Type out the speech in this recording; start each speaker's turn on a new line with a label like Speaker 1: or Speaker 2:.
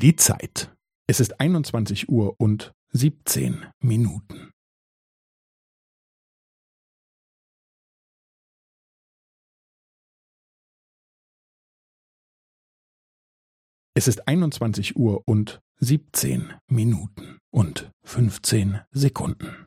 Speaker 1: Die Zeit. Es ist 21 Uhr und 17 Minuten. Es ist 21 Uhr und 17 Minuten und 15 Sekunden.